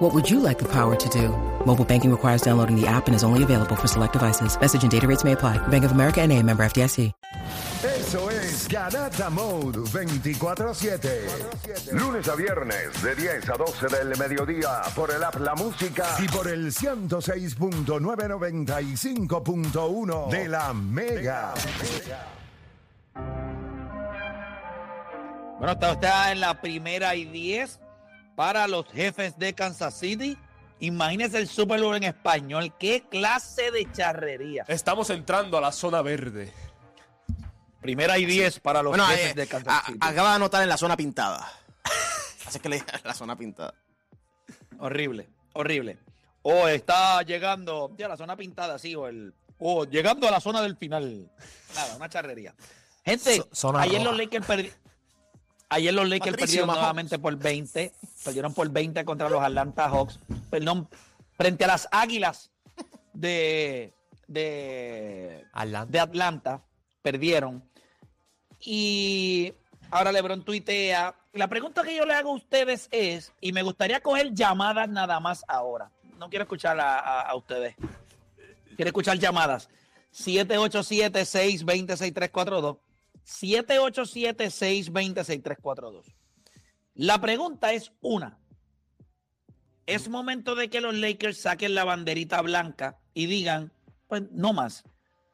What would you like the power to do? Mobile banking requires downloading the app and is only available for select devices. Message and data rates may apply. Bank of America and a member FDIC. Eso es Garata Mode 24-7. Lunes a viernes de 10 a 12 del mediodía por el app La Música y por el 106.995.1 de la Mega. Bueno, está usted en la primera y 10 para los jefes de Kansas City. Imagínese el Super Bowl en español. ¿Qué clase de charrería? Estamos entrando a la zona verde. Primera y 10 para los Bueno, jefes eh, de Kansas a- City. acaba de anotar en la zona pintada. Así que le dije la zona pintada. Horrible, horrible. O está llegando, ya la zona pintada, sí, o el. O llegando a la zona del final. Nada, una charrería. Gente, So- ayer roja. los Lakers perdi- Ayer los Lakers Patricio perdieron Mahomes. nuevamente por 20. Perdieron por 20 contra los Atlanta Hawks. Perdón, frente a las Águilas de, de, Atlanta. de Atlanta. Perdieron. Y ahora LeBron tuitea. La pregunta que yo le hago a ustedes es, y me gustaría coger llamadas nada más ahora. No quiero escuchar a, a- a ustedes. Quiero escuchar llamadas. 787-620-6342. 787-620-6342. La pregunta es una. ¿Es momento de que los Lakers saquen la banderita blanca y digan, pues no más?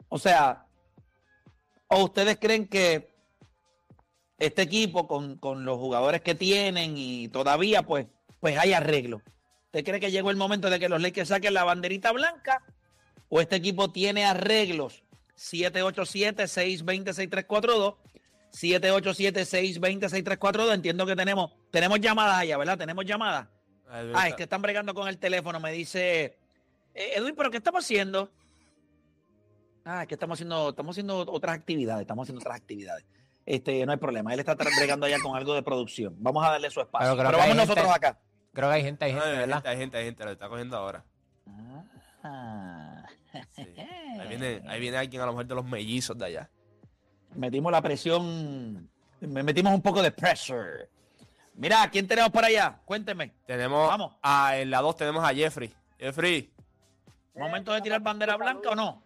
O sea, ¿o ustedes creen que este equipo con, con los jugadores que tienen y todavía pues, pues hay arreglo? ¿Usted cree que llegó el momento de que los Lakers saquen la banderita blanca? ¿O este equipo tiene arreglos? 787-620-6342. 787-620-6342. Entiendo que tenemos, tenemos llamadas allá, ¿verdad? Tenemos llamadas. Ah, es que están bregando con el teléfono. Me dice, "Eh, Edwin, ¿pero qué estamos haciendo? Ah, es que estamos haciendo, estamos haciendo otras actividades, estamos haciendo otras actividades. Este, no hay problema. Él está bregando allá con algo de producción. Vamos a darle su espacio. Pero vamos nosotros gente- acá. Creo que hay gente, hay No, gente, hay, ¿verdad? gente, hay gente, hay gente, lo está cogiendo ahora. Ah. Sí. Ahí, viene, ahí viene alguien a lo mejor de los mellizos de allá. Metimos la presión, me metimos un poco de pressure. Mira, ¿quién tenemos por allá? Cuénteme. Tenemos Vamos. a en la 2 tenemos a Jeffrey. Jeffrey, ¿Momento de tirar bandera blanca o no?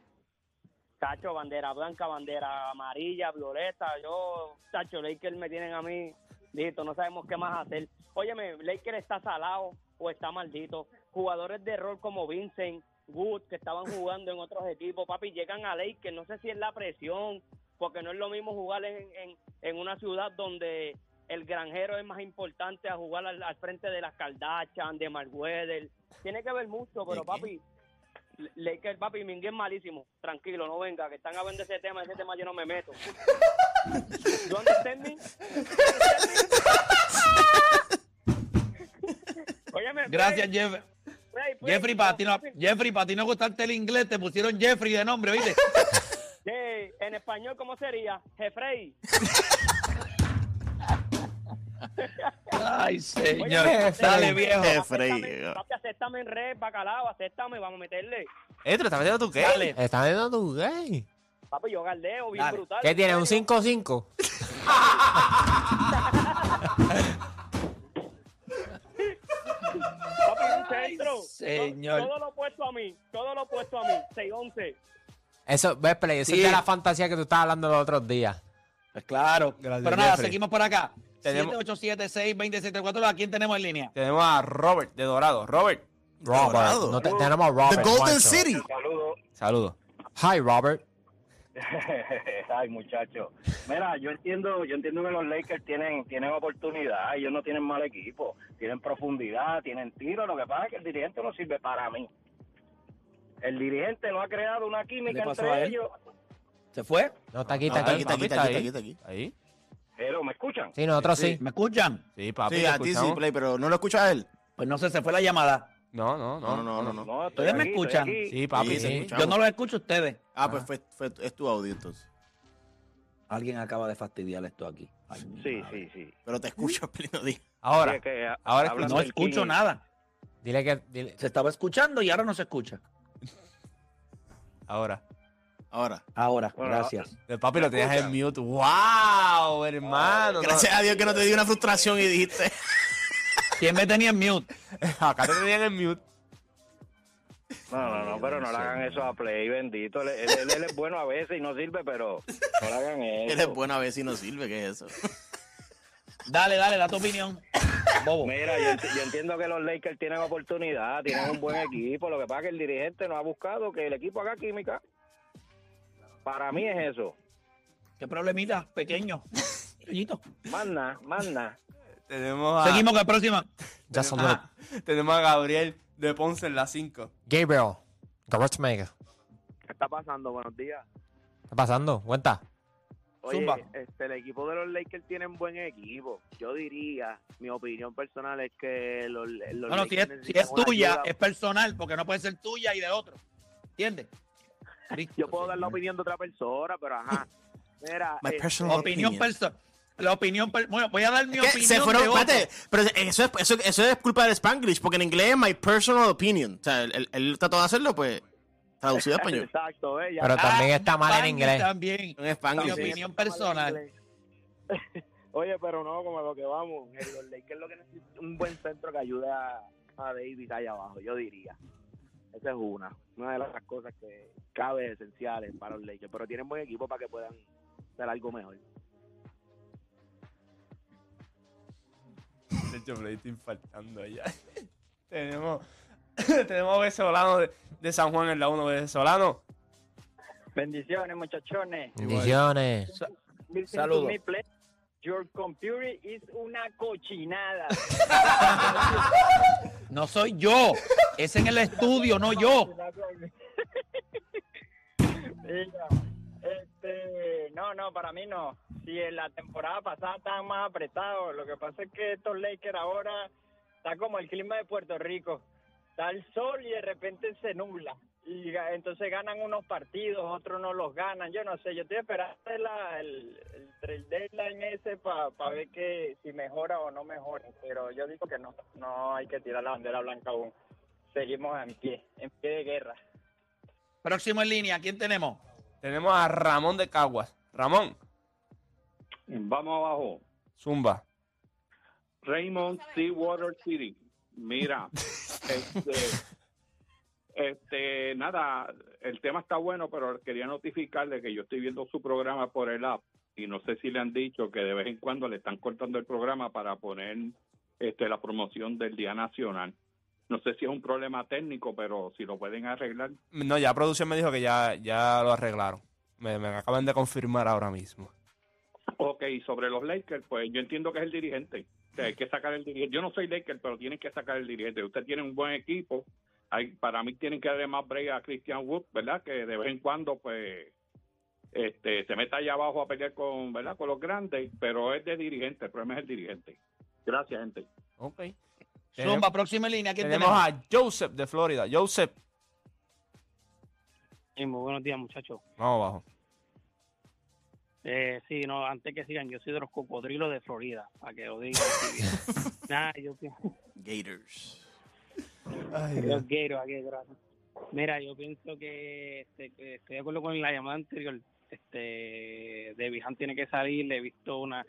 Tacho, bandera blanca, bandera amarilla, violeta. Yo, Tacho, Lakers me tienen a mí, listo, no sabemos qué más hacer. Óyeme, Lakers está salado o está maldito. Jugadores de rol como Vincent, Wood, que estaban jugando en otros equipos, papi, llegan a Lakers. No sé si es la presión, porque no es lo mismo jugar en, en, en una ciudad donde el granjero es más importante a jugar al, al frente de las Kardashian, de Mark Weather. Tiene que ver mucho, pero papi, Lakers, papi, Mingue es malísimo. Tranquilo, no venga, que están hablando de ese tema, ese tema yo no me meto. ¿You understand me? Óyeme, Gracias, Jeff. Freddy, Jeffrey, para ti no, Jeffrey, para ti no gustarte el inglés, te pusieron Jeffrey de nombre, ¿oíste? eh, en español, ¿cómo sería? Jeffrey. Ay, señor. Oye, Dale, viejo. Jeffrey. Papi, acéptame en red, bacalao, acéptame, vamos a meterle. eh, ¿te lo estás metiendo qué? Dale. Estás viendo tu gay. Papi, yo galdeo, bien Dale. brutal. ¿Qué tiene? ¿Un ¿En serio? 5-5? Centro. señor. Todo lo opuesto a mí, todo lo opuesto a mí. 6-11. Eso, ves, Play, eso Sí. es de la fantasía que tú estabas hablando los otros días. Pues claro. Gracias, Pero nada, Jeffrey. seguimos por acá. Tenemos- 787-620-74. ¿A quién tenemos en línea? Tenemos a Robert de Dorado. Robert, Robert. Dorado. No te- tenemos a Robert. The Golden Juancho. City. Saludos. saludos. Hi, Robert. Ay, muchachos. Mira, yo entiendo, yo entiendo que los Lakers tienen, tienen oportunidad, ellos no tienen mal equipo, tienen profundidad, tienen tiro, lo que pasa es que el dirigente no sirve para mí. El dirigente no ha creado una química ¿Qué pasó entre ellos. ¿Se fue? No, está aquí, está aquí. está aquí, está aquí, está aquí, está aquí. Ahí. Pero, ¿me escuchan? Sí, nosotros sí. ¿Me escuchan? Sí, papi. Sí, a ti sí. Play, pero no lo escucha a él. Pues no sé, se fue la llamada. No, no, no. No, no, no, no. No, ¿Ustedes me escuchan? Sí, papi, Sí. Yo no los escucho a ustedes. Ah, pues fue, fue- es tu audio entonces. Alguien acaba de fastidiar esto aquí. Ay, Sí, madre. sí, sí. Pero te escucho, Pelino Díaz. Ahora, Sí, que, ahora hablando No del escucho King, nada. Dile que. dile- Se estaba escuchando y ahora no se escucha. ahora. Ahora. Ahora, Bueno, gracias. El papi lo tenías en mute. ¡Wow, hermano! No- Gracias a Dios que no te di una frustración y dijiste. ¿Quién me tenía en mute? Acá te tenían en mute. No, no, no, pero no le hagan eso a Play, bendito. Él, él- él- él es bueno a veces y no sirve, pero no le hagan eso. Él es bueno a ver si no sirve, ¿qué es eso? Dale, dale, da tu opinión. Bobo. Mira, yo, ent- yo entiendo que los Lakers tienen oportunidad, tienen un buen equipo. Lo que pasa es que el dirigente no ha buscado que el equipo haga química. Para mí es eso. ¿Qué problemita? Pequeño. Más nada, más nada. Tenemos a, Seguimos con la próxima. Just a Ajá. little. tenemos a Gabriel de Ponce en la 5. Gabriel. Garage Mega. ¿Qué está pasando? Buenos días. ¿Qué está pasando? Cuenta. Oye, Zumba. este, el equipo de los Lakers tienen buen equipo. Yo diría, mi opinión personal es que los, los Bueno, si es, Lakers si es tuya, ayuda. es personal, porque no puede ser tuya y de otro. ¿Entiendes? Yo puedo dar la opinión de otra persona, pero ajá. Mira, My este, personal Opinión personal. La opinión. per- Bueno, voy a dar mi opinión. Se fueron, de espérate, pero eso es, eso, eso es culpa del Spanglish, porque en inglés es my personal opinion. O sea, él, él- él trató de hacerlo, pues, traducido a español. Exacto, ¿eh? Pero también está mal en inglés. También. En Mi opinión personal. Oye, pero no, como a lo que vamos. Los Lakers lo que necesitan es un buen centro que ayude a, a Davis allá abajo, yo diría. Esa es una. Una de las cosas que cabe esenciales para los Lakers. Pero tienen buen equipo para que puedan hacer algo mejor. Hecho, estoy infartando ya. tenemos, tenemos a Venezolano de, de San Juan en la 1. Venezolano. Bendiciones, muchachones. Bendiciones. Listen Saludos. Your computer is una cochinada. No soy yo. Es en el estudio, no yo. Mira, este, no, no, para mí no. Si en la temporada pasada estaban más apretados, lo que pasa es que estos Lakers ahora está como el clima de Puerto Rico. Está el sol y de repente se nubla. Y entonces ganan unos partidos, otros no los ganan. Yo no sé, yo estoy esperando la- el, el, el deadline ese para ver que si mejora o no mejora. Pero yo digo que no, no hay que tirar la bandera blanca aún. Seguimos en pie, en pie de guerra. Próximo en línea, ¿quién tenemos? Tenemos a Ramón de Caguas. Ramón, Vamos abajo. Zumba. Raymond Seawater City. Mira, este, este, nada, el tema está bueno, pero quería notificarle que yo estoy viendo su programa por el app y no sé si le han dicho que de vez en cuando le están cortando el programa para poner este la promoción del Día Nacional. No sé si es un problema técnico, pero si lo pueden arreglar. No, ya producción me dijo que ya, ya lo arreglaron. Me, me acaban de confirmar ahora mismo. Ok, sobre los Lakers, pues yo entiendo que es el dirigente. O sea, hay que sacar el dirigente. Yo no soy Laker, pero tienen que sacar el dirigente. Usted tiene un buen equipo. Hay, para mí tienen que darle más break a Christian Wood, ¿verdad? Que de vez en cuando, pues, este, se meta allá abajo a pelear con, ¿verdad? Con los grandes, pero es de dirigente. El problema es el dirigente. Gracias, gente. Ok. Zumba, próxima línea, ¿quién Tenemos tenemos? a Joseph de Florida. Joseph, Sí, muy buenos días, muchachos. vamos abajo. Eh, sí, no, antes que sigan, yo soy de los cocodrilos de Florida, para que lo digan. Nada, yo pienso. Gators. Los Gators, aquí, gracias. Mira, yo pienso que, este, que estoy de acuerdo con la llamada anterior. Este, David Hunt tiene que salir. Le he visto una.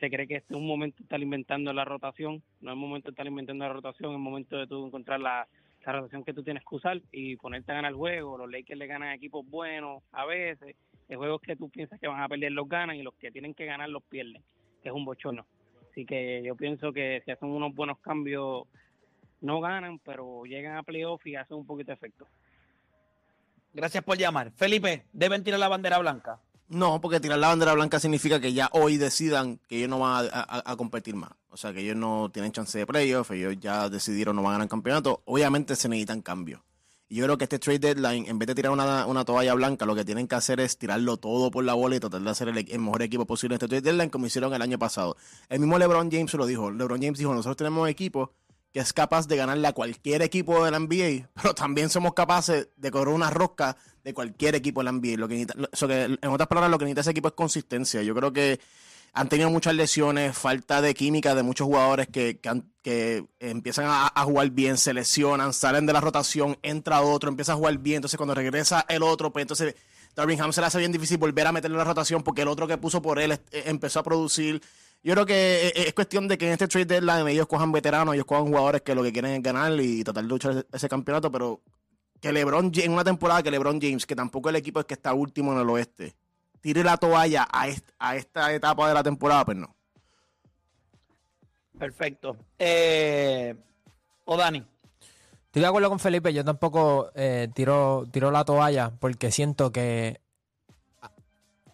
Se cree que este es un momento de estar inventando la rotación. No es momento de estar inventando la rotación, es momento de tú encontrar la, la rotación que tú tienes que usar y ponerte a ganar el juego. Los Lakers le ganan a equipos buenos a veces. De juegos que tú piensas que van a perder los ganan y los que tienen que ganar los pierden. Que es un bochorno. Así que yo pienso que si hacen unos buenos cambios, no ganan, pero llegan a playoff y hacen un poquito de efecto. Gracias por llamar. Felipe, deben tirar la bandera blanca. No, porque tirar la bandera blanca significa que ya hoy decidan que ellos no van a, a- a competir más. O sea, que ellos no tienen chance de playoff, ellos ya decidieron no van a ganar el campeonato. Obviamente se necesitan cambios. Yo creo que este trade deadline, en vez de tirar una, una toalla blanca, lo que tienen que hacer es tirarlo todo por la bola y tratar de hacer el, mejor equipo posible en este trade deadline, como hicieron el año pasado. El mismo LeBron James lo dijo. LeBron James dijo, nosotros tenemos equipos que es capaz de ganarle a cualquier equipo de la NBA, pero también somos capaces de correr una rosca de cualquier equipo de la NBA. Lo que, en otras palabras, lo que necesita ese equipo es consistencia. Yo creo que han tenido muchas lesiones, falta de química de muchos jugadores que, que, empiezan a, jugar bien, se lesionan, salen de la rotación, entra otro, empieza a jugar bien, entonces cuando regresa el otro, pues entonces Darvin Ham se le hace bien difícil volver a meterle la rotación porque el otro que puso por él eh, empezó a producir. Yo creo que eh, es cuestión de que en este trade deadline ellos cojan veteranos, ellos cojan jugadores que lo que quieren es ganar y tratar de luchar ese, campeonato, pero que LeBron en una temporada que LeBron James, que tampoco el equipo es que está último en el oeste, tire la toalla a, est- a esta etapa de la temporada, pues no. Perfecto. Eh, o Dani. Estoy de acuerdo con Felipe, yo tampoco eh, tiro, tiro la toalla porque siento que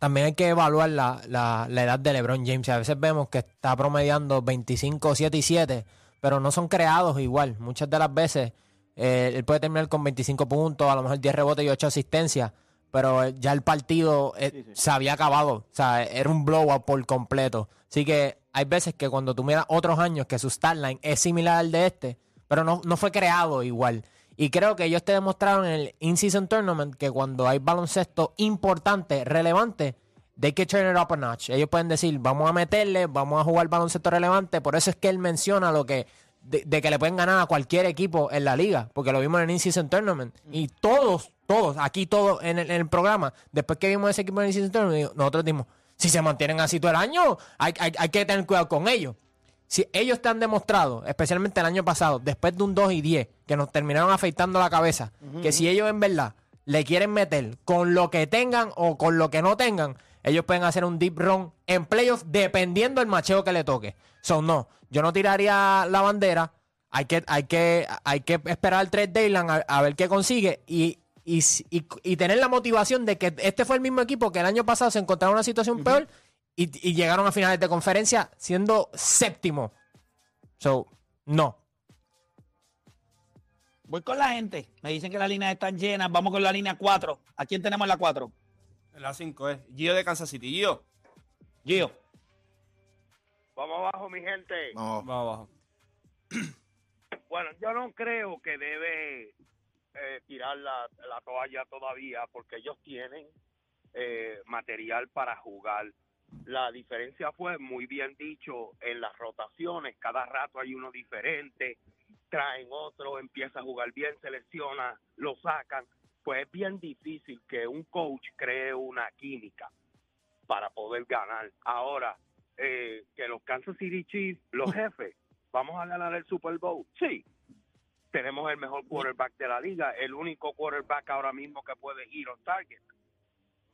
también hay que evaluar la, la- la edad de LeBron James. A veces vemos que está promediando 25, 7 y 7, pero no son creados igual. Muchas de las veces eh, él puede terminar con 25 puntos, a lo mejor 10 rebotes y 8 asistencias, pero eh, ya el partido eh, se había acabado. O sea, era un blowout por completo. Así que hay veces que cuando tú miras otros años que su stat line es similar al de este, pero no, no fue creado igual. Y creo que ellos te demostraron en el In-Season Tournament que cuando hay baloncesto importante, relevante, they can turn it up a notch. Ellos pueden decir, vamos a meterle, vamos a jugar baloncesto relevante. Por eso es que él menciona lo que de, de que le pueden ganar a cualquier equipo en la liga, porque lo vimos en el In-Season Tournament. Y todos, todos, aquí todos en el, en el programa, después que vimos ese equipo en el nosotros dijimos, si se mantienen así todo el año, hay, hay- hay que tener cuidado con ellos. Si ellos te han demostrado, especialmente el año pasado, después de un 2 y 10, que nos terminaron afeitando la cabeza, que si ellos en verdad le quieren meter con lo que tengan o con lo que no tengan, ellos pueden hacer un deep run en playoffs dependiendo del macheo que le toque. So, no, yo no tiraría la bandera. Hay que, hay que, hay que esperar al 3 Dayland a, a ver qué consigue y, y, y- y tener la motivación de que este fue el mismo equipo que el año pasado se encontraba en una situación peor y, y llegaron a finales de conferencia siendo séptimo. So, no. Voy con la gente. Me dicen que las líneas están llenas. Vamos con la línea 4. ¿A quién tenemos en la 4? La 5 es Gio de Kansas City. Gio. Gio. Vamos abajo, mi gente. Vamos abajo. Bueno, yo no creo que debe eh, tirar la, la toalla todavía porque ellos tienen eh, material para jugar. La diferencia fue muy bien dicho en las rotaciones. Cada rato hay uno diferente. Traen otro, empieza a jugar bien, selecciona, lo sacan. Pues es bien difícil que un coach cree una química para poder ganar. Ahora, eh, que los Kansas City Chiefs, los jefes, vamos a ganar el Super Bowl. Sí, tenemos el mejor quarterback de la liga, el único quarterback ahora mismo que puede ir on target.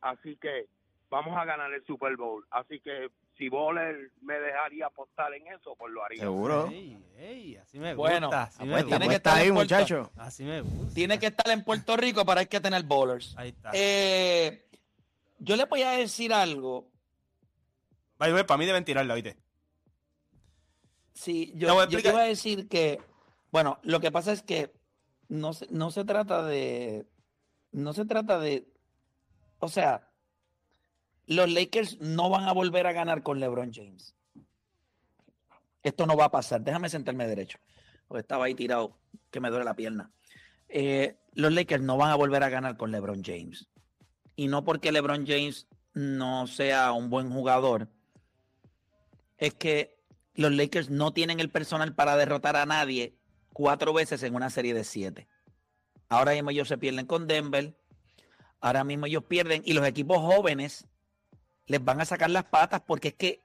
Así que vamos a ganar el Super Bowl. Así que si Boller me dejaría apostar en eso, pues lo haría. Seguro. Ey, ey, así me Bueno, gusta. Así me apuesta, gusta. tiene que estar ahí, Puerto- muchacho. Así me gusta. Tiene que estar en Puerto Rico para hay que tener bowlers. Ahí está. Eh, yo le voy a decir algo. Para mí deben tirarla, ¿viste? Sí, yo, yo te iba a decir que, bueno, lo que pasa es que no se, no se trata de, no se trata de, o sea, los Lakers no van a volver a ganar con LeBron James. Esto no va a pasar. Déjame sentarme derecho, estaba ahí tirado, que me duele la pierna. Eh, los Lakers no van a volver a ganar con LeBron James. Y no porque LeBron James no sea un buen jugador, es que los Lakers no tienen el personal para derrotar a nadie cuatro veces en una serie de siete. Ahora mismo ellos se pierden con Denver. Ahora mismo ellos pierden y los equipos jóvenes les van a sacar las patas porque es que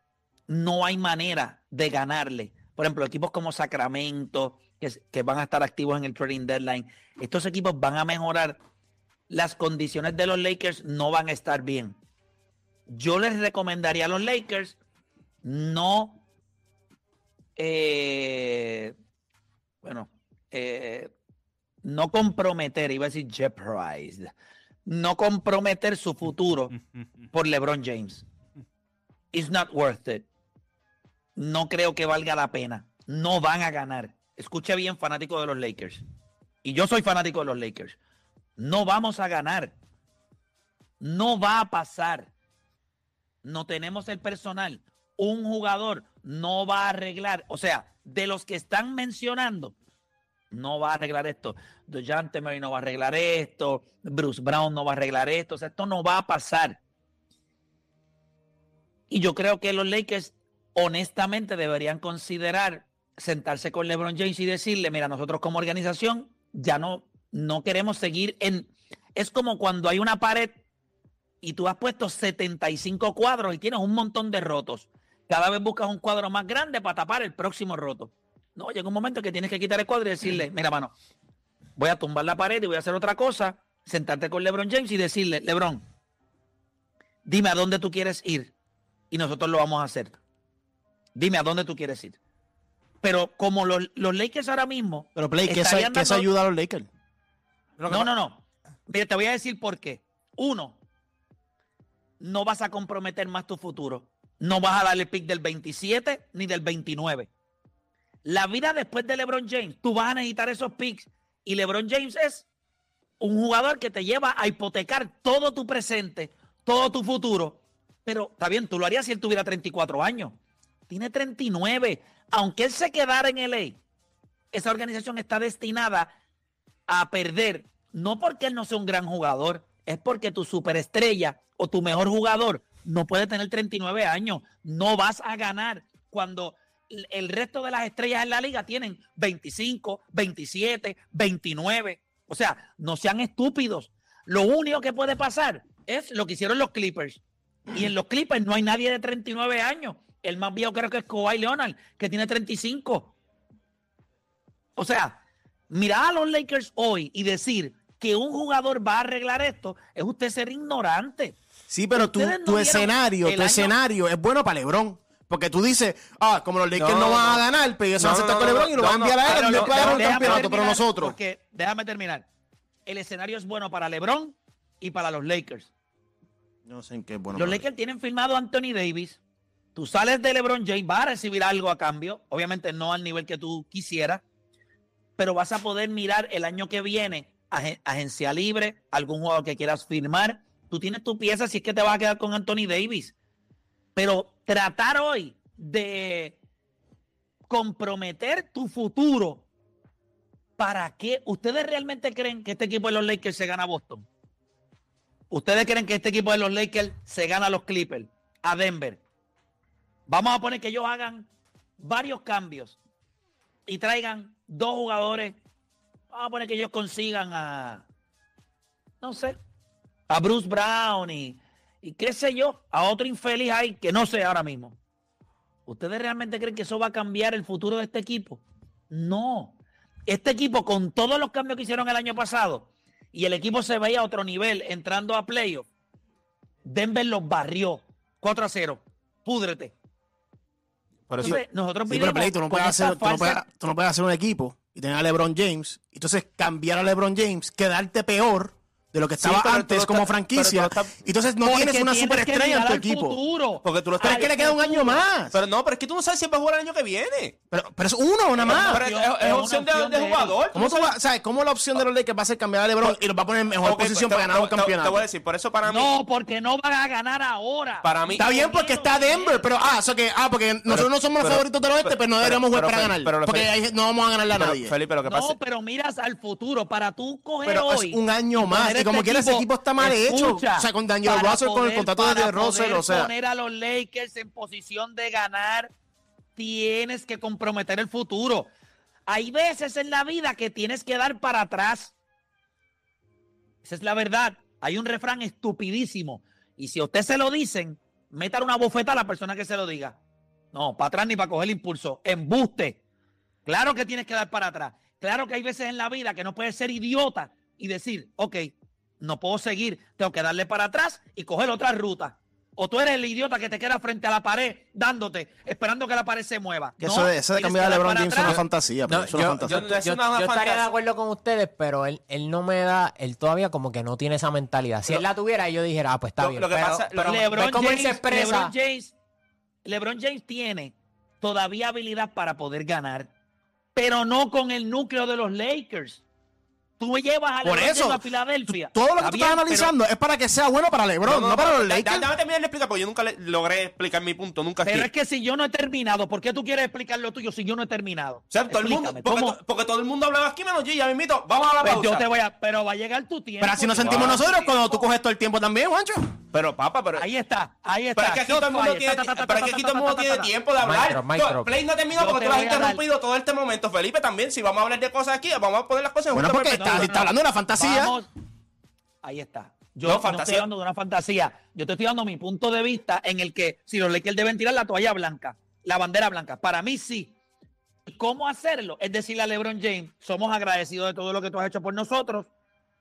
no hay manera de ganarle. Por ejemplo, equipos como Sacramento, que, van a estar activos en el trading deadline, estos equipos van a mejorar. Las condiciones de los Lakers no van a estar bien. Yo les recomendaría a los Lakers no eh, bueno, eh, no comprometer, iba a decir jeopardized, no comprometer su futuro por LeBron James. It's not worth it. No creo que valga la pena. No van a ganar. Escuche bien, fanático de los Lakers. Y yo soy fanático de los Lakers. No vamos a ganar. No va a pasar. No tenemos el personal. Un jugador no va a arreglar. O sea, de los que están mencionando, no va a arreglar esto. DeJounte Murray no va a arreglar esto. Bruce Brown no va a arreglar esto. O sea, esto no va a pasar. Y yo creo que los Lakers honestamente deberían considerar sentarse con LeBron James y decirle, mira, nosotros como organización ya no, no queremos seguir en... Es como cuando hay una pared y tú has puesto 75 cuadros y tienes un montón de rotos. Cada vez buscas un cuadro más grande para tapar el próximo roto. No, llega un momento que tienes que quitar el cuadro y decirle, mira, mano, voy a tumbar la pared y voy a hacer otra cosa, sentarte con LeBron James y decirle, LeBron, dime a dónde tú quieres ir y nosotros lo vamos a hacer. Dime a dónde tú quieres ir. Pero como los, los Lakers ahora mismo. Pero Play, ¿qué, ¿qué eso ayuda a los Lakers? No, no, no. Mira, te voy a decir por qué. Uno, no vas a comprometer más tu futuro. No vas a darle pick del 27 ni del 29. La vida después de LeBron James, tú vas a necesitar esos picks. Y LeBron James es un jugador que te lleva a hipotecar todo tu presente, todo tu futuro. Pero está bien, tú lo harías si él tuviera 34 años. Tiene 39. Aunque él se quedara en LA, esa organización está destinada a perder. No porque él no sea un gran jugador, es porque tu superestrella o tu mejor jugador no puede tener 39 años. No vas a ganar cuando el resto de las estrellas en la liga tienen 25, 27, 29. O sea, no sean estúpidos. Lo único que puede pasar es lo que hicieron los Clippers. Y en los Clippers no hay nadie de 39 años. El más viejo creo que es Kawhi Leonard, que tiene 35. O sea, mirar a los Lakers hoy y decir que un jugador va a arreglar esto es usted ser ignorante. Sí, pero tu, tu escenario, tu escenario es bueno para LeBron. Porque tú dices, ah, como los Lakers no, van a ganar, pero ellos se van a sentar con LeBron y lo van a enviar a él dar un campeonato, pero nosotros. Porque, déjame terminar. El escenario es bueno para LeBron y para los Lakers. No sé en qué es bueno. Los Lakers tienen firmado a Anthony Davis. Tú sales de LeBron James, vas a recibir algo a cambio. Obviamente no al nivel que tú quisieras, pero vas a poder mirar el año que viene agencia libre, algún jugador que quieras firmar. Tú tienes tu pieza si es que te vas a quedar con Anthony Davis. Pero tratar hoy de comprometer tu futuro, ¿para qué? ¿Ustedes realmente creen que este equipo de los Lakers se gana a Boston? ¿Ustedes creen que este equipo de los Lakers se gana a los Clippers, a Denver? Vamos a poner que ellos hagan varios cambios y traigan dos jugadores. Vamos a poner que ellos consigan a, no sé, a Bruce Brown y, y qué sé yo, a otro infeliz ahí que no sé ahora mismo. ¿Ustedes realmente creen que eso va a cambiar el futuro de este equipo? No. Este equipo, con todos los cambios que hicieron el año pasado, y el equipo se veía a otro nivel entrando a playoff, Denver los barrió 4 a 0. Púdrete. entonces, nosotros sí, pero tú, no puedes hacer, tú, no puedes, tú no puedes hacer un equipo y tener a LeBron James, entonces cambiar a LeBron James, quedarte peor de lo que estaba antes como franquicia. Entonces no tienes una superestrella en tu equipo. Porque tú lo estás. Pero es que le queda un año más. Pero no, pero es que tú no sabes si va a jugar el año que viene. Pero, pero es uno, nada más. es, opción de, jugador. ¿Cómo, tú sabes, ¿Cómo la opción de los Lakers va a ser cambiar a LeBron y los va a poner en mejor posición para ganar un campeonato? Te voy a decir, por eso para mí. No, porque no van a ganar ahora. Para mí. Está bien porque está Denver, pero ah, eso que, ah, porque nosotros no somos los favoritos del oeste, pero no deberíamos jugar para ganar. Porque no vamos a ganarle a nadie. Felipe, lo que pasa. No, pero miras al futuro para tú coger hoy. un año más. Y como quieras ese equipo está mal hecho. O sea, con Daniel Russell, con el contrato de Russell, o sea. poner a los Lakers en posición de ganar, tienes que comprometer el futuro. Hay veces en la vida que tienes que dar para atrás. Esa es la verdad. Hay un refrán estupidísimo. Y si a usted se lo dicen, metan una bofeta a la persona que se lo diga. No, para atrás ni para coger el impulso. Embuste. Claro que tienes que dar para atrás. Claro que hay veces en la vida que no puedes ser idiota y decir, ok, no puedo seguir, tengo que darle para atrás y coger otra ruta. O tú eres el idiota que te queda frente a la pared dándote, esperando que la pared se mueva. eso, de, eso de cambiar a LeBron James es una fantasía. yo, estaría de acuerdo con ustedes, pero él, él, no me da, él todavía como que no tiene esa mentalidad. Si él la tuviera, yo dijera, ah, pues está bien. Lo que pasa, LeBron, James, LeBron, James, LeBron James tiene todavía habilidad para poder ganar, pero no con el núcleo de los Lakers. Tú llevas a Por LeBron eso, a Filadelfia. Todo lo que tú bien, estás pero- analizando es para que sea bueno para LeBron, no, para los Lakers. Dame terminar de explicar, porque yo nunca le- logré explicar mi punto, nunca Pero aquí. es que si yo no he terminado, ¿por qué tú quieres explicar lo tuyo si yo no he terminado? O sea, todo el mundo, porque, porque todo el mundo hablaba aquí menos yo, ya me invito. Vamos a la Pues pausa. yo te voy a, pero va a llegar tu tiempo. Pero así nos sentimos nosotros cuando tú coges todo el tiempo también, Juancho. Pero, papá, pero. Ahí está, ahí está. Pero es que aquí todo el mundo tiene, pero es que todo el mundo tiempo de hablar. Micro, micro. Tú- Play no ha terminado porque te tú has interrumpido todo este momento. Felipe también, si vamos a hablar de cosas aquí, vamos a poner las cosas en Bueno, porque está, está hablando de una fantasía. Vamos. Ahí está. Yo No, no, fantasía. estoy hablando de una fantasía. Yo te estoy dando mi punto de vista en el que si los Lakers deben tirar la toalla blanca, la bandera blanca. Para mí sí. ¿Cómo hacerlo? Es decirle a LeBron James, somos agradecidos de todo lo que tú has hecho por nosotros.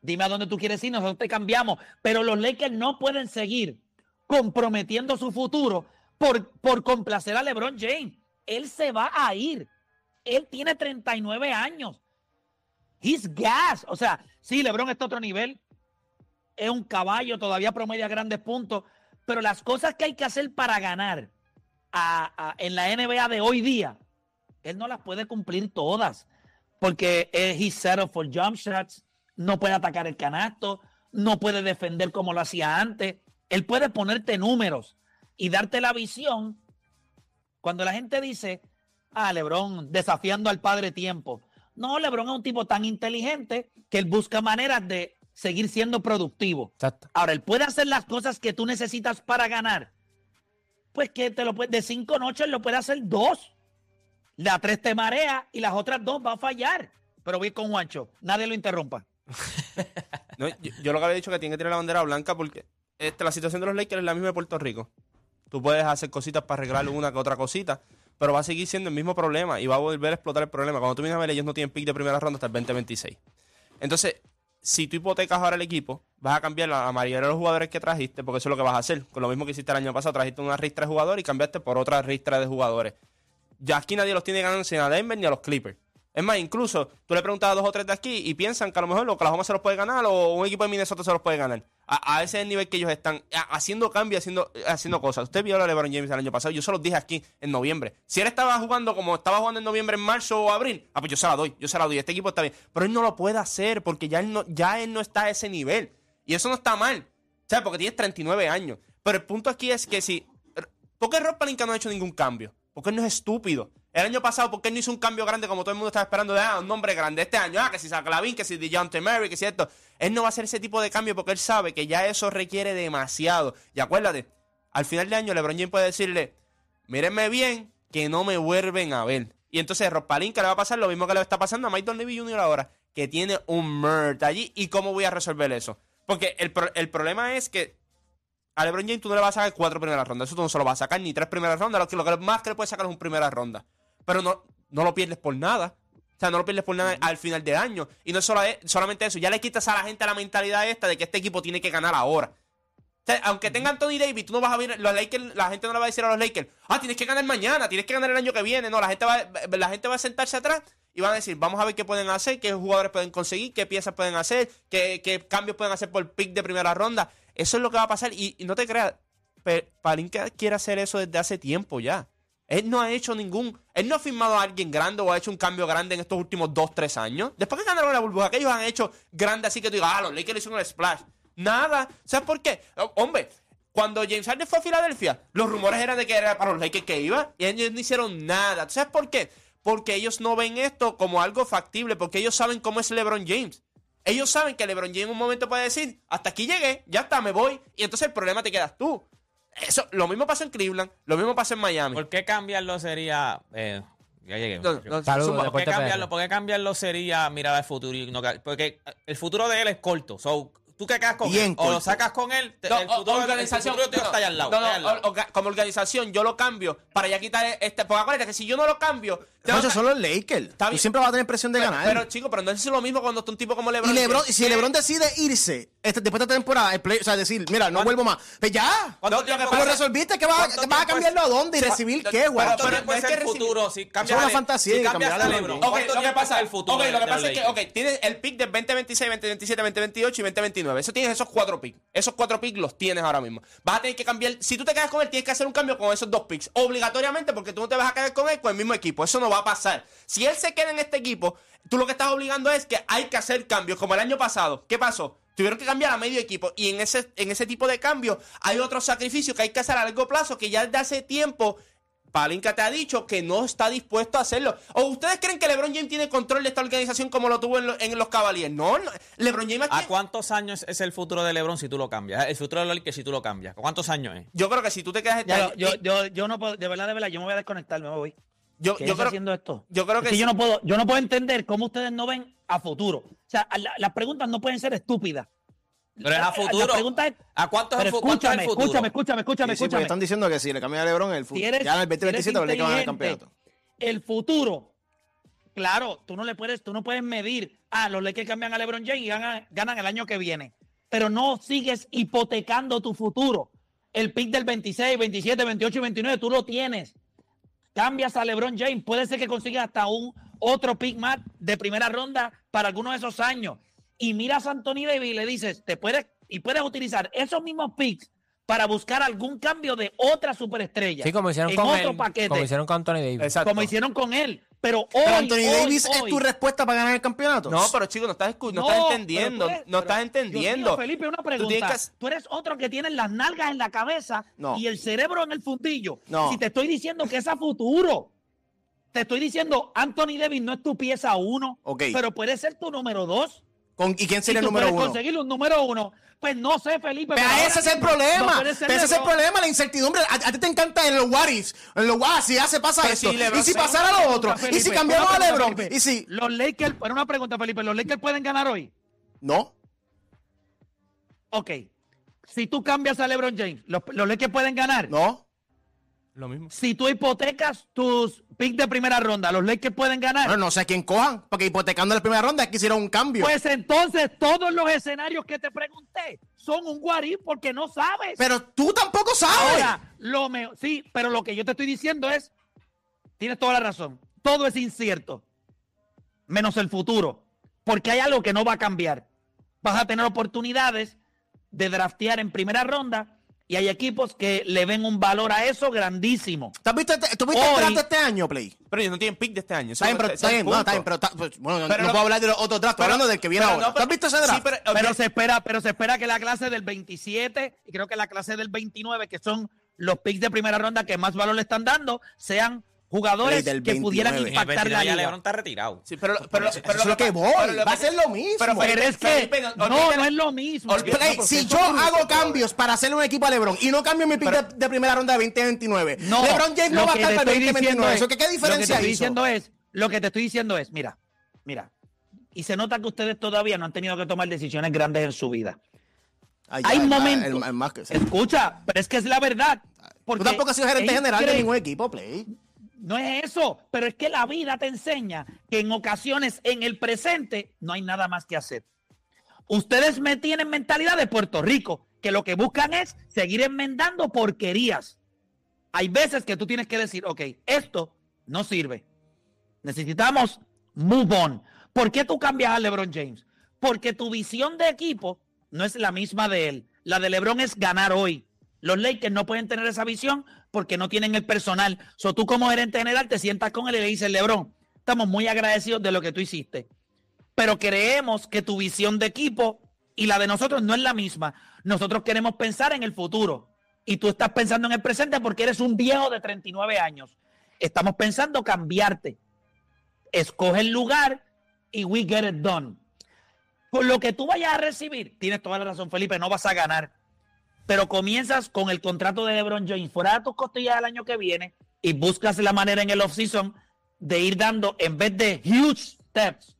Dime a dónde tú quieres ir, nosotros te cambiamos. Pero los Lakers no pueden seguir comprometiendo su futuro por, por complacer a LeBron James. Él se va a ir. Él tiene 39 años. He's gas. O sea, sí, LeBron está a otro nivel. Es un caballo, todavía promedia grandes puntos. Pero las cosas que hay que hacer para ganar a- en la NBA de hoy día, él no las puede cumplir todas. Porque eh, he's settled for jump shots, no puede atacar el canasto, no puede defender como lo hacía antes. Él puede ponerte números y darte la visión. Cuando la gente dice, ah, Lebron desafiando al padre tiempo. No, Lebron es un tipo tan inteligente que él busca maneras de seguir siendo productivo. Exacto. Ahora, él puede hacer las cosas que tú necesitas para ganar. Pues que te lo puede, de cinco noches lo puede hacer dos. La tres te marea y las otras dos va a fallar. Pero voy con Juancho, nadie lo interrumpa. No, yo, lo que había dicho que tiene que tirar la bandera blanca porque este, la situación de los Lakers es la misma de Puerto Rico. Tú puedes hacer cositas para arreglar una que otra cosita, pero va a seguir siendo el mismo problema y va a volver a explotar el problema. Cuando tú vienes a ver, ellos no tienen pick de primera ronda hasta el 2026. Entonces, si tú hipotecas ahora el equipo, vas a cambiar la, la mayoría de los jugadores que trajiste, porque eso es lo que vas a hacer. Con lo mismo que hiciste el año pasado, trajiste una ristra de jugadores y cambiaste por otra ristra de jugadores. Ya aquí nadie los tiene ganando ni a Denver ni a los Clippers. Es más, incluso tú le preguntas a dos o tres de aquí y piensan que a lo mejor Oklahoma se los puede ganar o un equipo de Minnesota se los puede ganar. A, ese es el nivel que ellos están haciendo cambios, haciendo, haciendo cosas. Usted vio a LeBron James el año pasado, yo se los dije aquí en noviembre. Si él estaba jugando como estaba jugando en noviembre, en marzo o abril, ah, pues yo se la doy, yo se la doy. Este equipo está bien. Pero él no lo puede hacer porque ya él no, ya él no está a ese nivel. Y eso no está mal. ¿Sabes? Porque tienes 39 años. Pero el punto aquí es que si. ¿Por qué Rob Pelinka no ha hecho ningún cambio? Porque él no es estúpido. El año pasado, ¿por qué no hizo un cambio grande como todo el mundo estaba esperando de ah, un nombre grande? Este año, ah, que si Saclavin, que si DeJounte Murray, que si esto. Él no va a hacer ese tipo de cambio porque él sabe que ya eso requiere demasiado. Y acuérdate, al final de año LeBron James puede decirle, mírenme bien, que no me vuelven a ver. Y entonces Rob Pelinka le va a pasar lo mismo que le está pasando a Mike Dunleavy Jr. ahora, que tiene un murd allí. ¿Y cómo voy a resolver eso? Porque el, el problema es que a LeBron James tú no le vas a sacar cuatro primeras rondas. Eso tú no se lo vas a sacar ni tres primeras rondas. Lo que, lo que más que le puedes sacar es un primera ronda. Pero no, no lo pierdes por nada. O sea, no lo pierdes por nada al final del año. Y no es solo- solamente eso. Ya le quitas a la gente la mentalidad esta de que este equipo tiene que ganar ahora. O sea, aunque tenga Anthony Davis, tú no vas a ver, los Lakers, la gente no le va a decir a los Lakers, ah, tienes que ganar mañana, tienes que ganar el año que viene. No, la gente va, la gente va a sentarse atrás y van a decir, vamos a ver qué pueden hacer, qué jugadores pueden conseguir, qué piezas pueden hacer, qué, qué cambios pueden hacer por pick de primera ronda. Eso es lo que va a pasar. Y, y no te creas, Palinka quiere hacer eso desde hace tiempo ya. Él no ha hecho ningún. Él no ha firmado a alguien grande o ha hecho un cambio grande en estos últimos 2, 3 años. Después que ganaron la burbuja, que ellos han hecho grande así que tú digas, ah, los Lakers hicieron el splash. Nada. ¿Sabes por qué? Hombre, cuando James Harden fue a Filadelfia, los rumores eran de que era para los Lakers que iba y ellos no hicieron nada. ¿Tú ¿Sabes por qué? Porque ellos no ven esto como algo factible, porque ellos saben cómo es LeBron James. Ellos saben que LeBron James en un momento puede decir, hasta aquí llegué, ya está, me voy. Y entonces el problema te quedas tú. Eso, lo mismo pasa en Cleveland, lo mismo pasa en Miami. ¿Por qué cambiarlo sería... eh, ya llegué. No, no, Saludos. ¿Por qué, cambiarlo, por qué cambiarlo sería mirar al futuro? y no ca- porque el futuro de él es corto. So, tú que quedas con Bien él, o lo corto. sacas con él, te- No, el o- futuro, el organización. futuro tuyo no, está allá al lado. no, al lado. o- como organización, yo lo cambio para ya quitar este. Porque acuérdate que si yo no lo cambio. que- son los Lakers. Está Tú siempre vas a tener presión de pero, ganar. pero, chico, pero no es lo mismo cuando está un tipo como LeBron. y LeBron, si LeBron decide irse este, después de esta temporada, el play- o sea, decir, mira, no vuelvo más. Pues ya. ¿Cuánto No, Pero es- resolviste que vas, ¿Cuánto que vas a cambiarlo a dónde y recibir qué, güey. ¿Cuánto pero es que el recibir- futuro? Si cambias es una fantasía si y cambias a LeBron. Ok, ¿cuánto lo que pasa es el futuro? ok, lo que pasa es que, ok, tienes el pick de 2026, 2027, 2028 y 2029. 2029. Eso tienes esos cuatro picks. Esos cuatro picks los tienes ahora mismo. Vas a tener que cambiar. Si tú te quedas con él, tienes que hacer un cambio con esos dos picks. Obligatoriamente, porque tú no te vas a quedar con él con el mismo equipo. Eso no va a pasar. Si él se queda en este equipo, tú lo que estás obligando es que hay que hacer cambios. Como el año pasado. ¿Qué pasó? Tuvieron que cambiar a medio equipo. Y en ese, en ese tipo de cambio hay otro sacrificio que hay que hacer a largo plazo que ya desde hace tiempo Palinka te ha dicho que no está dispuesto a hacerlo. ¿O ustedes creen que LeBron James tiene control de esta organización como lo tuvo en, lo- en los Cavaliers? No, no. LeBron James ¿A tiene- cuántos años es el futuro de LeBron si tú lo cambias? El futuro de los Lakers si tú lo cambias. ¿Cuántos años es? Yo creo que si tú te quedas Ya, yo, yo, yo no puedo, de verdad, de verdad, yo me voy a desconectar, me voy. Yo, ¿Qué yo creo, haciendo esto? yo creo Es que que sí. yo no puedo, yo no puedo entender cómo ustedes no ven a futuro. O sea, la- las preguntas no pueden ser estúpidas. Pero es a futuro. pregunta es- ¿A cuánto es el cuánto es el escúchame, futuro? escúchame, escúchame, escúchame, Sí, escúchame. están diciendo que si le cambia a LeBron, el fu- Si eres- ya en el si eres 2027 los Lakers van a campeonato. El futuro, claro, tú no le puedes, tú no puedes medir, ah, los Lakers cambian a LeBron James y ganan, ganan el año que viene. Pero no sigues hipotecando tu futuro. El pick del 26, 27, 28 y 29, tú lo tienes. Cambias a LeBron James, puede ser que consigas hasta un otro pick más de primera ronda para algunos de esos años. Y miras a Anthony Davis y le dices, te puedes, y puedes utilizar esos mismos picks para buscar algún cambio de otra superestrella. Sí, como hicieron en con otro él, paquete. como hicieron con Anthony Davis. Exacto. Como hicieron con él. Pero hoy, Pero Anthony hoy, Davis es tu respuesta para ganar el campeonato. No, pero chico, no estás, no No, estás entendiendo. no estás entendiendo. Mío, Felipe, una pregunta. Tú, que- eres otro que tiene las nalgas en la cabeza No. y el cerebro en el fundillo. No. Si te estoy diciendo que es a futuro. Te estoy diciendo, Anthony Davis no es tu pieza uno, Ok. pero puede ser tu número dos. ¿Con- ¿Y quién sería y el número uno? conseguirle un número uno. Pues no sé, Felipe. Pero ese es el problema. no ese es el problema, la incertidumbre. A, a ti te encanta en los what ifs, En los what, si hace, pasa Pero esto. si LeBron y si pasara lo otro. Felipe, y si cambiamos a LeBron. Felipe. Y si. Los Lakers, pero una pregunta, Felipe, ¿los Lakers pueden ganar hoy? No. Ok. Si tú cambias a LeBron James, ¿los, los Lakers pueden ganar? No. Lo mismo. Si tú hipotecas tus picks de primera ronda, ¿los Lakers pueden ganar? Bueno, no sé quién cojan. Porque hipotecando la primera ronda es que hicieron un cambio. Pues entonces todos los escenarios que te pregunté son un guarí porque no sabes. pero tú tampoco sabes. Ahora, lo mejor, sí, pero lo que yo te estoy diciendo es, tienes toda la razón, todo es incierto, menos el futuro, porque hay algo que no va a cambiar. Vas a tener oportunidades de draftear en primera ronda y hay equipos que le ven un valor a eso grandísimo. ¿Tú has visto este- ¿Tú viste el draft este año, Play? Pero ellos no tienen pick de este año. Está bien, pero, está bien, no, está bien, pero está- pues, bueno, Pero no lo- puedo hablar de los otros drafts, hablando del que viene ahora. no, ¿Tú has visto ese sí, draft? pero- se espera, pero se espera que la clase del 27 y creo que la clase del 29, que son los picks de primera ronda que más valor le están dando, sean jugadores del que pudieran 29. En el impactar 22 la liga. LeBron está retirado. Sí, pero, pero, pero lo que voy. Va a ser lo mismo. Pero, Pero es que no- no, es lo mismo. si yo hago cambios para hacerle un equipo a LeBron y no cambio mi pick de, de primera ronda de 2029, No, LeBron James no va a estar para el estoy diciendo 2029. es- ¿Eso qué, qué Lo que te diferencia estoy hizo? diciendo es, lo que te estoy diciendo es, mira, mira, y se nota que ustedes todavía no han tenido que tomar decisiones grandes en su vida. Ay, Hay momentos. el- el más que- Escucha, pero es que es la verdad. Tú tampoco has sido gerente general de ningún equipo, Play. No es eso, pero es que la vida te enseña que en ocasiones en el presente no hay nada más que hacer. Ustedes me tienen mentalidad de Puerto Rico, que lo que buscan es seguir enmendando porquerías. Hay veces que tú tienes que decir, ok, esto no sirve. Necesitamos move on. ¿Por qué tú cambias a LeBron James? Porque tu visión de equipo no es la misma de él. La de LeBron es ganar hoy. Los Lakers no pueden tener esa visión porque no tienen el personal. So, tú como gerente general te sientas con él y le dices, LeBron, estamos muy agradecidos de lo que tú hiciste. Pero creemos que tu visión de equipo y la de nosotros no es la misma. Nosotros queremos pensar en el futuro. Y tú estás pensando en el presente porque eres un viejo de 39 años. Estamos pensando cambiarte. Escoge el lugar y we get it done. Con lo que tú vayas a recibir, tienes toda la razón, Felipe, no vas a ganar. Pero comienzas con el contrato de LeBron James fuera de tus costillas el año que viene y buscas la manera en el offseason de ir dando, en vez de huge steps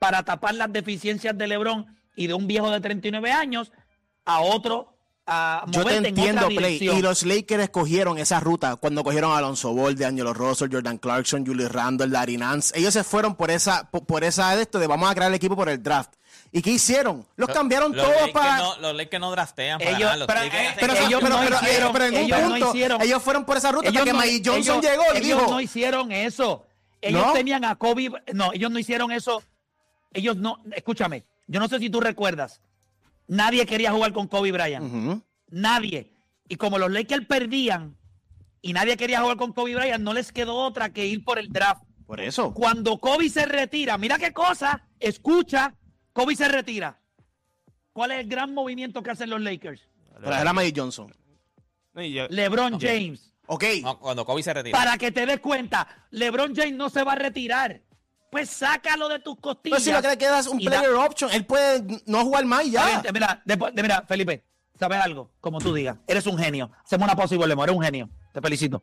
para tapar las deficiencias de LeBron y de un viejo de 39 años, a otro, a Yo te en entiendo, Play. dirección. Y los Lakers escogieron esa ruta cuando cogieron a Alonso Ball, de Angelo Russell, Jordan Clarkson, Julius Randle, Larry Nance. Ellos se fueron por esa, por, por esa de esto de vamos a crear el equipo por el draft. ¿Y qué hicieron? Los cambiaron Los todos para. no, los Lakers no draftean para Ellos-. Los pero, eh, Pero, que- ellos pero, no pero, hicieron- pero en un ellos no punto, hicieron- ellos fueron por esa ruta hasta que Johnson ellos- llegó y ellos dijo. no hicieron eso. Ellos tenían a Kobe. No, ellos no hicieron eso. Ellos no. Escúchame. Yo no sé si tú recuerdas. nadie quería jugar con Kobe Bryant. Nadie. Y como los Lakers perdían y nadie quería jugar con Kobe Bryant, no les quedó otra que ir por el draft. Por eso. Cuando Kobe se retira, mira qué cosa, escucha, Kobe se retira. ¿Cuál es el gran movimiento que hacen los Lakers? Traer a Magic Johnson. LeBron James. Ok. cuando Kobe se retira. Para que te des cuenta, LeBron James no se va a retirar. Pues sácalo de tus costillas. Pero si lo que le es un da- player option, él puede no jugar más y ya. Mira, después- mira, Felipe, ¿sabes algo? Como tú digas, eres un genio. Hacemos una pausa y volvemos. Eres un genio. Te felicito.